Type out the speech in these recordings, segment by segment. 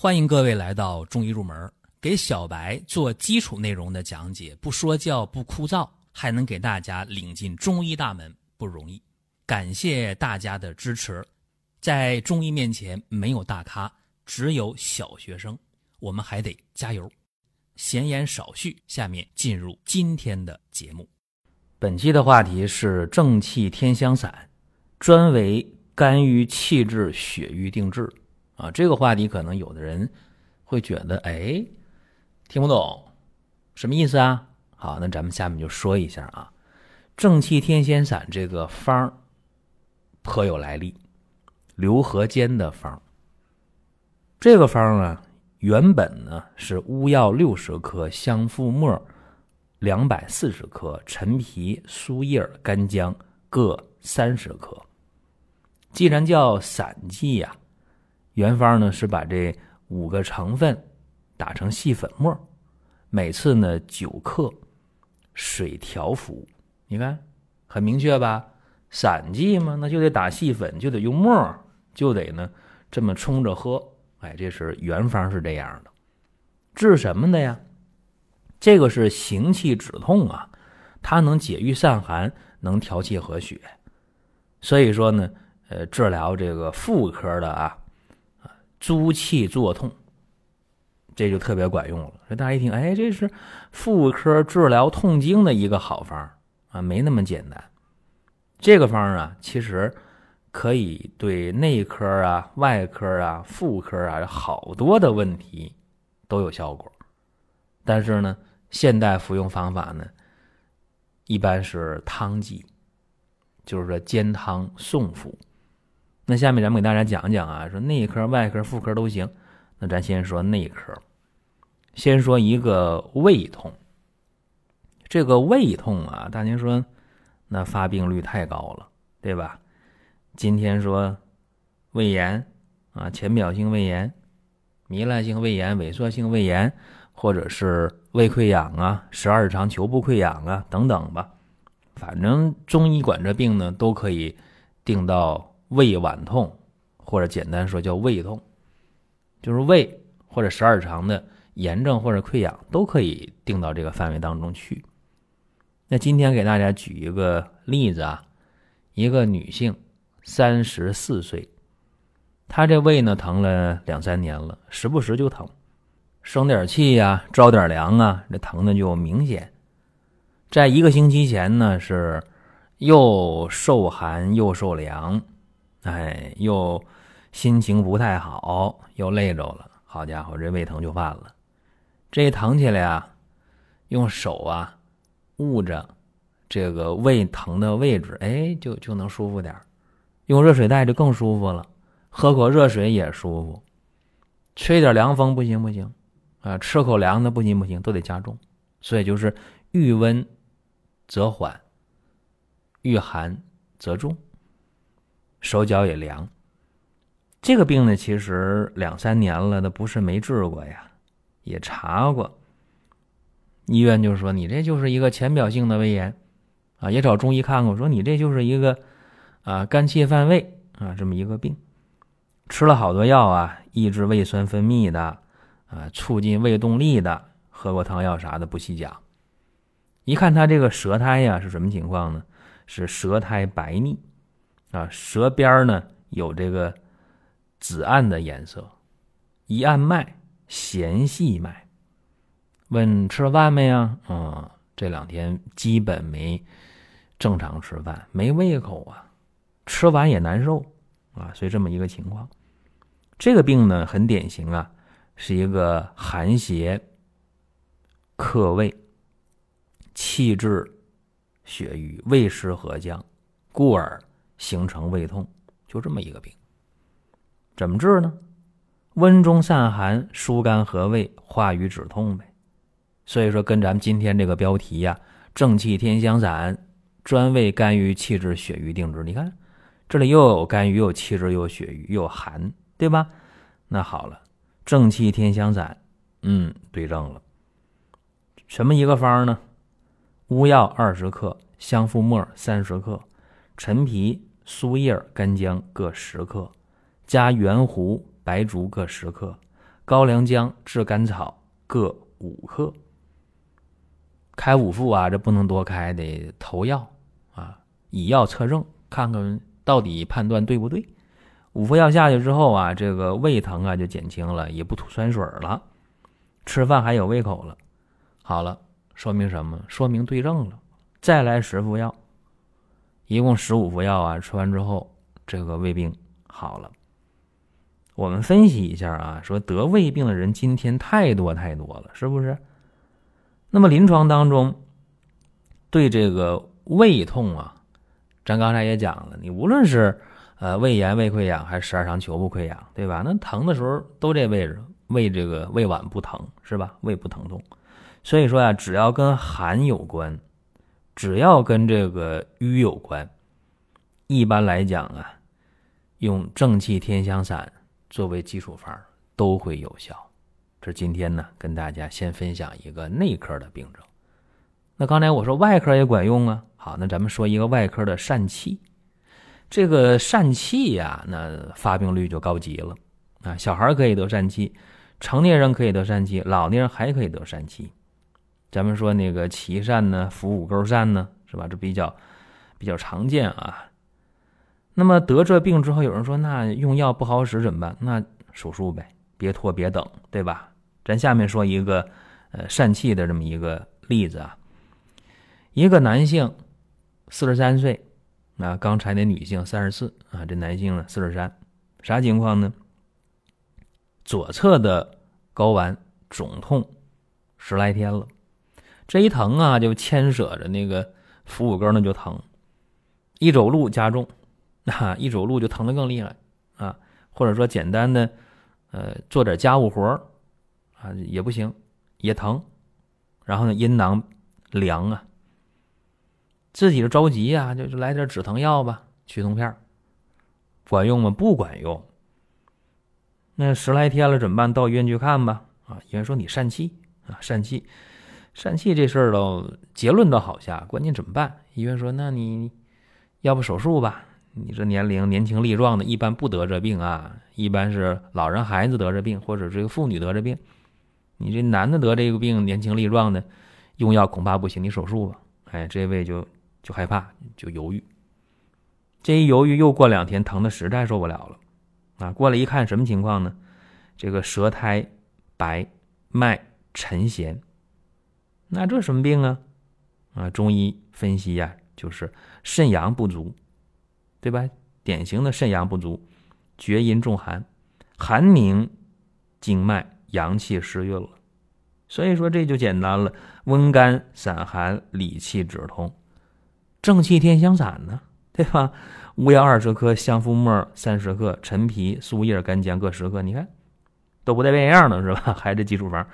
欢迎各位来到中医入门，给小白做基础内容的讲解，不说教不枯燥，还能给大家领进中医大门，不容易。感谢大家的支持。在中医面前，没有大咖，只有小学生，我们还得加油。闲言少叙，下面进入今天的节目。本期的话题是正气天香散，专为肝郁气滞血瘀定制。啊，这个话题可能有的人会觉得，哎，听不懂，什么意思啊？好，那咱们下面就说一下啊，正气天仙散这个方儿颇有来历，刘和坚的方。这个方啊，原本呢是乌药六十克，香附末两百四十克，陈皮、苏叶、干姜各三十克。既然叫散剂呀。原方呢是把这五个成分打成细粉末，每次呢九克，水调服。你看很明确吧？散剂嘛，那就得打细粉，就得用沫，就得呢这么冲着喝。哎，这是原方是这样的。治什么的呀？这个是行气止痛啊，它能解郁散寒，能调气和血。所以说呢，呃，治疗这个妇科的啊。租气作痛，这就特别管用了。这大家一听，哎，这是妇科治疗痛经的一个好方啊，没那么简单。这个方啊，其实可以对内科啊、外科啊、妇科啊好多的问题都有效果。但是呢，现代服用方法呢，一般是汤剂，就是说煎汤送服。那下面咱们给大家讲讲啊，说内科、外科、妇科都行。那咱先说内科，先说一个胃痛。这个胃痛啊，大家说那发病率太高了，对吧？今天说胃炎啊，浅表性胃炎、糜烂性胃炎、萎缩性胃炎，或者是胃溃疡啊、十二指肠球部溃疡啊等等吧。反正中医管这病呢，都可以定到。胃脘痛，或者简单说叫胃痛，就是胃或者十二肠的炎症或者溃疡都可以定到这个范围当中去。那今天给大家举一个例子啊，一个女性，三十四岁，她这胃呢疼了两三年了，时不时就疼，生点气呀，着点凉啊，这疼的就明显。在一个星期前呢，是又受寒又受凉。哎，又心情不太好，又累着了。好家伙，这胃疼就犯了。这一疼起来啊，用手啊捂着这个胃疼的位置，哎，就就能舒服点用热水袋就更舒服了，喝口热水也舒服。吹点凉风不行不行啊，吃口凉的不行不行，都得加重。所以就是遇温则缓，遇寒则重。手脚也凉，这个病呢，其实两三年了，那不是没治过呀，也查过。医院就说你这就是一个浅表性的胃炎，啊，也找中医看过，说你这就是一个啊肝气犯胃啊这么一个病，吃了好多药啊，抑制胃酸分泌的，啊，促进胃动力的，喝过汤药啥的不细讲。一看他这个舌苔呀是什么情况呢？是舌苔白腻。啊，舌边呢有这个紫暗的颜色，一按脉弦细脉。问吃饭没呀？嗯，这两天基本没正常吃饭，没胃口啊，吃完也难受啊，所以这么一个情况。这个病呢很典型啊，是一个寒邪克胃，气滞血瘀，胃湿合降，故而。形成胃痛，就这么一个病，怎么治呢？温中散寒，疏肝和胃，化瘀止痛呗。所以说，跟咱们今天这个标题呀，“正气天香散”，专为肝郁气滞血瘀定制。你看，这里又有肝郁，又有气滞，又有血瘀，又有寒，对吧？那好了，“正气天香散”，嗯，对症了。什么一个方呢？乌药二十克，香附末三十克，陈皮。苏叶、干姜各十克，加圆胡、白术各十克，高良姜、炙甘草各五克。开五副啊，这不能多开，得投药啊，以药测症，看看到底判断对不对。五副药下去之后啊，这个胃疼啊就减轻了，也不吐酸水了，吃饭还有胃口了。好了，说明什么？说明对症了。再来十副药，一共十五副药啊，吃完之后，这个胃病好了。我们分析一下啊，说得胃病的人今天太多太多了，是不是？那么临床当中，对这个胃痛啊，咱刚才也讲了，你无论是呃胃炎、胃溃疡还是十二肠球部溃疡，对吧？那疼的时候都这位置，胃这个胃脘不疼是吧？胃不疼痛，所以说呀，只要跟寒有关，只要跟这个瘀有关，一般来讲啊，用正气天香散作为基础方都会有效。这今天呢，跟大家先分享一个内科的病症。那刚才我说外科也管用啊。好，那咱们说一个外科的疝气。这个疝气呀，那发病率就高级了啊。小孩可以得疝气，成年人可以得疝气，老年人还可以得疝气。咱们说那个脐疝呢，腹股沟疝呢，是吧？这比较比较常见啊。那么得这病之后，有人说那用药不好使怎么办？那手术呗。别拖，别等，对吧？咱下面说一个，呃，疝气的这么一个例子啊。一个男性，四十三岁，啊，刚才那女性三十四啊，这男性呢四十三，啥情况呢？左侧的睾丸肿痛十来天了，这一疼啊，就牵扯着那个腹股沟那就疼，一走路加重，啊，一走路就疼得更厉害啊，或者说简单的。呃，做点家务活啊，也不行，也疼。然后呢，阴囊凉啊，自己就着急呀，就就来点止疼药吧，去痛片管用吗？不管用。那十来天了怎么办？到医院去看吧。啊，医院说你疝气啊，疝气，疝气这事儿都结论倒好下，关键怎么办？医院说，那你要不手术吧。你这年龄年轻力壮的，一般不得这病啊，一般是老人孩子得这病，或者这个妇女得这病。你这男的得这个病，年轻力壮的，用药恐怕不行，你手术吧。哎，这位就就害怕，就犹豫。这一犹豫，又过两天，疼的实在受不了了，啊，过来一看，什么情况呢？这个舌苔白，脉沉弦。那这什么病啊？啊，中医分析呀，就是肾阳不足。对吧？典型的肾阳不足，厥阴重寒，寒凝经脉，阳气失运了。所以说这就简单了，温肝散寒，理气止痛，正气天香散呢，对吧？乌药二十克，香附末三十克，陈皮、苏叶、干姜各十克。你看都不带变样的是吧？还是基础方，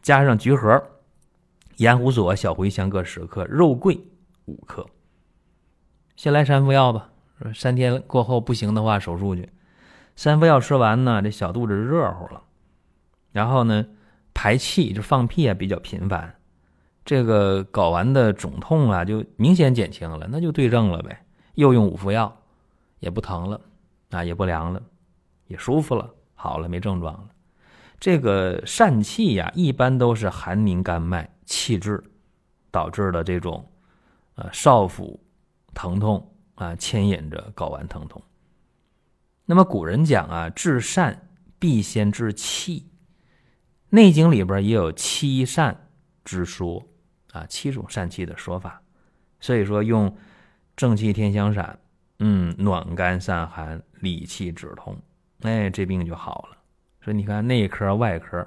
加上橘核、盐胡索、小茴香各十克，肉桂五克。先来三副药吧。三天过后不行的话，手术去。三副药吃完呢，这小肚子热乎了，然后呢，排气就放屁啊比较频繁，这个睾丸的肿痛啊就明显减轻了，那就对症了呗。又用五副药，也不疼了啊，也不凉了，也舒服了，好了，没症状了。这个疝气呀，一般都是寒凝肝脉气滞导致的这种呃少腹疼痛。啊，牵引着睾丸疼痛。那么古人讲啊，治疝必先治气，《内经》里边也有七疝之说啊，七种疝气的说法。所以说用正气天香散，嗯，暖肝散寒，理气止痛，哎，这病就好了。所以你看内科、外科，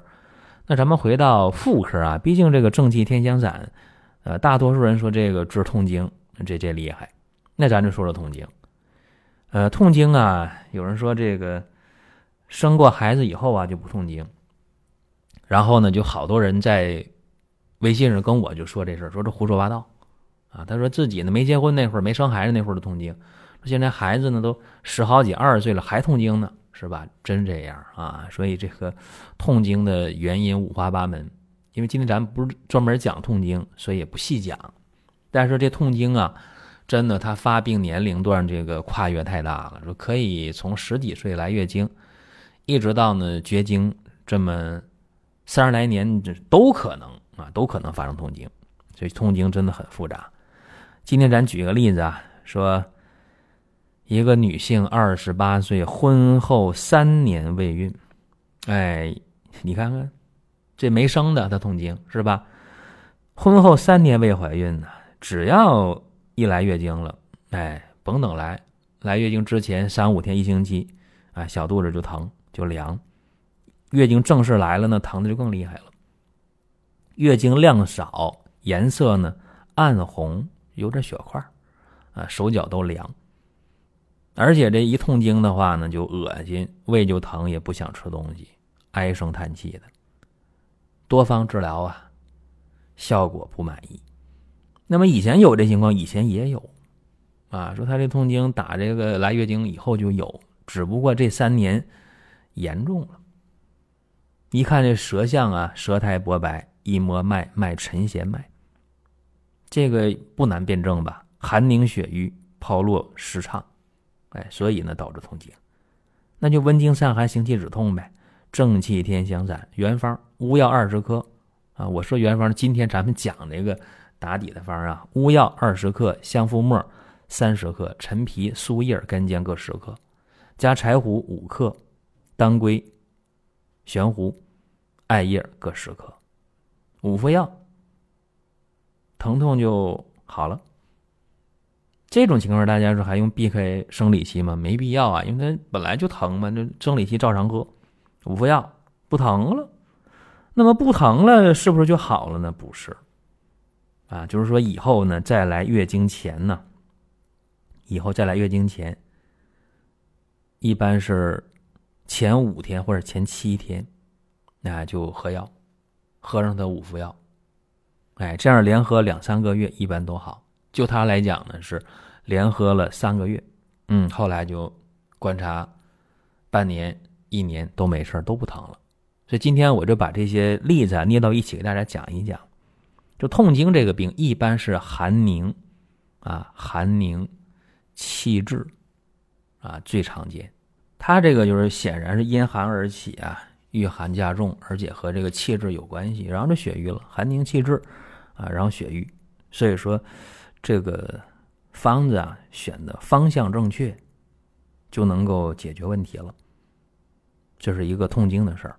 那咱们回到妇科啊，毕竟这个正气天香散，呃，大多数人说这个治痛经，这这厉害。那咱就说说痛经，呃，痛经啊，有人说这个生过孩子以后啊就不痛经，然后呢，就好多人在微信上跟我就说这事儿，说这胡说八道啊。他说自己呢没结婚那会儿，没生孩子那会儿的痛经，现在孩子呢都十好几、二十岁了还痛经呢，是吧？真这样啊？所以这个痛经的原因五花八门，因为今天咱不是专门讲痛经，所以也不细讲。但是这痛经啊。真的，他发病年龄段这个跨越太大了，说可以从十几岁来月经，一直到呢绝经这这么三十来年，这都可能啊，都可能发生痛经。所以痛经真的很复杂。今天咱举个例子啊，说一个女性二十八岁，婚后三年未孕，哎，你看看这没生的她痛经是吧？婚后三年未怀孕呢，只要一来月经了，哎，甭等来，来月经之前三五天、一星期，啊，小肚子就疼就凉。月经正式来了呢，疼的就更厉害了。月经量少，颜色呢暗红，有点血块啊，手脚都凉。而且这一痛经的话呢，就恶心，胃就疼，也不想吃东西，唉声叹气的。多方治疗啊，效果不满意。那么以前有这情况，以前也有，啊，说他这痛经打这个来月经以后就有，只不过这三年严重了。一看这舌象啊，舌苔薄白，一摸脉，脉沉弦脉。这个不难辨证吧？寒凝血瘀，泡络失畅，哎，所以呢导致痛经。那就温经散寒，行气止痛呗。正气天香散原方，乌药二十克啊。我说原方，今天咱们讲这个打底的方啊，乌药二十克，香附末三十克，陈皮、苏叶、干姜各十克，加柴胡五克，当归、玄胡。艾叶各十克，五副药，疼痛就好了。这种情况大家说还用避开生理期吗？没必要啊，因为它本来就疼嘛，那生理期照常喝。五副药不疼了，那么不疼了是不是就好了呢？不是，啊，就是说以后呢再来月经前呢，以后再来月经前，一般是前五天或者前七天。那就喝药，喝上它五副药，哎，这样连喝两三个月一般都好。就他来讲呢，是连喝了三个月，嗯，后来就观察半年、一年都没事都不疼了。所以今天我就把这些例子啊捏到一起给大家讲一讲。就痛经这个病，一般是寒凝啊，寒凝气滞啊最常见。它这个就是显然是因寒而起啊。遇寒加重，而且和这个气滞有关系，然后这血瘀了，寒凝气滞，啊，然后血瘀，所以说这个方子啊选的方向正确，就能够解决问题了。这是一个痛经的事儿。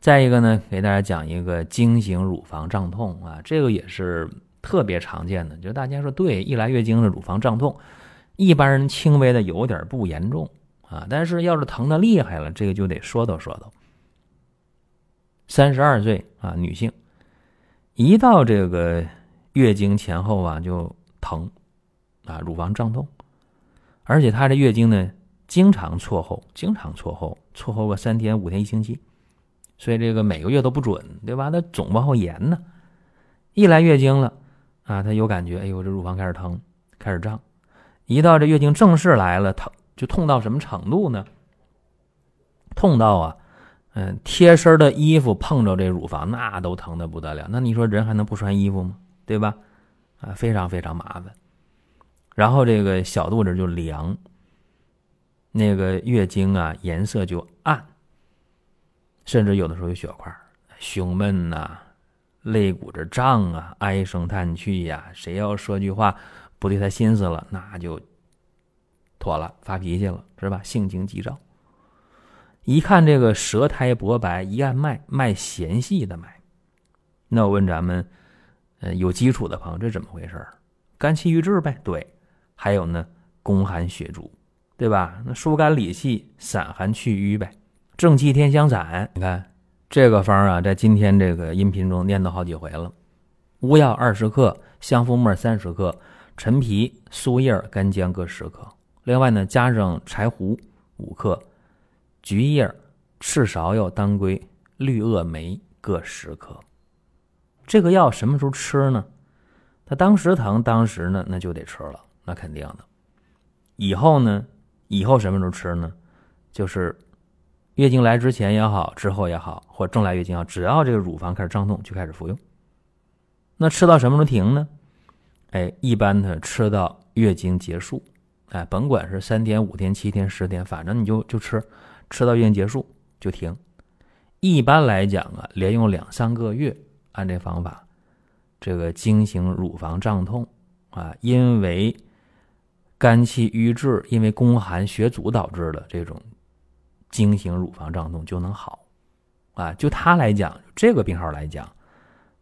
再一个呢，给大家讲一个经行乳房胀痛啊，这个也是特别常见的，就大家说对，一来月经的乳房胀痛，一般人轻微的有点不严重啊，但是要是疼的厉害了，这个就得说道说道。三十二岁啊，女性，一到这个月经前后啊就疼，啊，乳房胀痛，而且她这月经呢经常错后，经常错后，错后个三天、五天、一星期，所以这个每个月都不准，对吧？她总往后延呢。一来月经了啊，她有感觉，哎呦，这乳房开始疼，开始胀。一到这月经正式来了，疼就痛到什么程度呢？痛到啊！嗯，贴身的衣服碰着这乳房，那都疼的不得了。那你说人还能不穿衣服吗？对吧？啊，非常非常麻烦。然后这个小肚子就凉，那个月经啊颜色就暗，甚至有的时候有血块，胸闷呐，肋骨这胀啊，唉声叹气呀。谁要说句话不对他心思了，那就妥了，发脾气了，是吧？性情急躁。一看这个舌苔薄白，一按脉，脉弦细的脉。那我问咱们，呃，有基础的朋友，这怎么回事儿肝气郁滞呗？对。还有呢，宫寒血阻，对吧？那疏肝理气，散寒去瘀呗。正气天香散，你看这个方啊，在今天这个音频中念叨好几回了。乌药二十克，香附末三十克，陈皮、苏叶、干姜各十克。另外呢，加上柴胡五克。菊叶、赤芍药、当归、绿萼梅各十克。这个药什么时候吃呢？他当时疼，当时呢那就得吃了，那肯定的。以后呢？以后什么时候吃呢？就是月经来之前也好，之后也好，或正来月经好，只要这个乳房开始胀痛，就开始服用。那吃到什么时候停呢？哎，一般的吃到月经结束，哎，甭管是三天、五天、七天、十天，反正你就就吃。吃到月经结束就停，一般来讲啊，连用两三个月，按这方法，这个经行乳房胀痛啊，因为肝气郁滞，因为宫寒血阻导致的这种经行乳房胀痛就能好啊。就他来讲，这个病号来讲，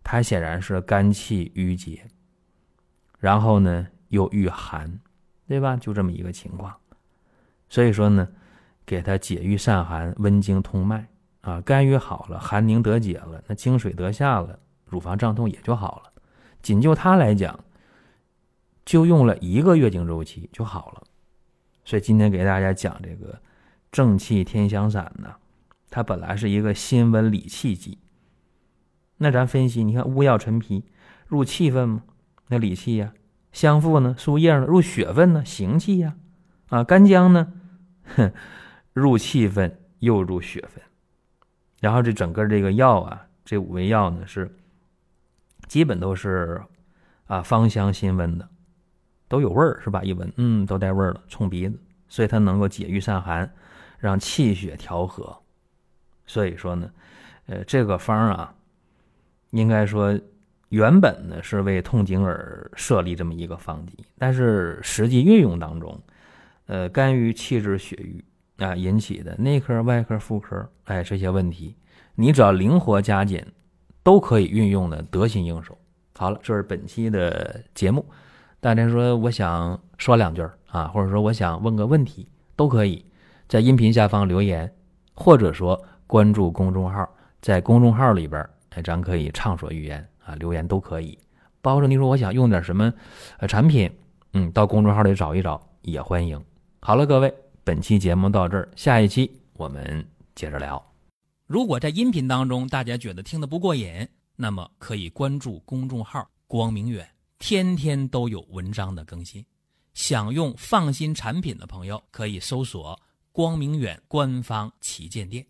他显然是肝气郁结，然后呢又遇寒，对吧？就这么一个情况。所以说呢，给他解郁散寒、温经通脉啊，肝郁好了，寒凝得解了，那经水得下了，乳房胀痛也就好了。仅就他来讲，就用了一个月经周期就好了。所以今天给大家讲这个正气天香散呢，它本来是一个辛温理气剂。那咱分析，你看乌药陈皮入气分吗？那理气呀。香附呢，树叶呢，入血分呢，行气呀。啊，干姜呢？哼，入气分又入血分，然后这整个这个药啊，这五味药呢是基本都是啊芳香辛温的，都有味儿是吧？一闻，嗯，都带味儿了，冲鼻子，所以它能够解郁散寒，让气血调和。所以说呢，呃，这个方啊，应该说原本呢是为痛经而设立这么一个方剂，但是实际运用当中。呃，肝郁气滞血瘀啊引起的内科、外科、妇科，哎，这些问题，你只要灵活加减，都可以运用的得心应手。好了，这是本期的节目。大家说我想说两句啊，或者说我想问个问题，都可以在音频下方留言，或者说关注公众号，在公众号里边，哎，咱可以畅所欲言啊，留言都可以。包括你说我想用点什么呃产品，嗯，到公众号里找一找也欢迎。好了，各位，本期节目到这儿，下一期我们接着聊。如果在音频当中大家觉得听得不过瘾，那么可以关注公众号“光明远”，天天都有文章的更新。想用放心产品的朋友，可以搜索“光明远”官方旗舰店。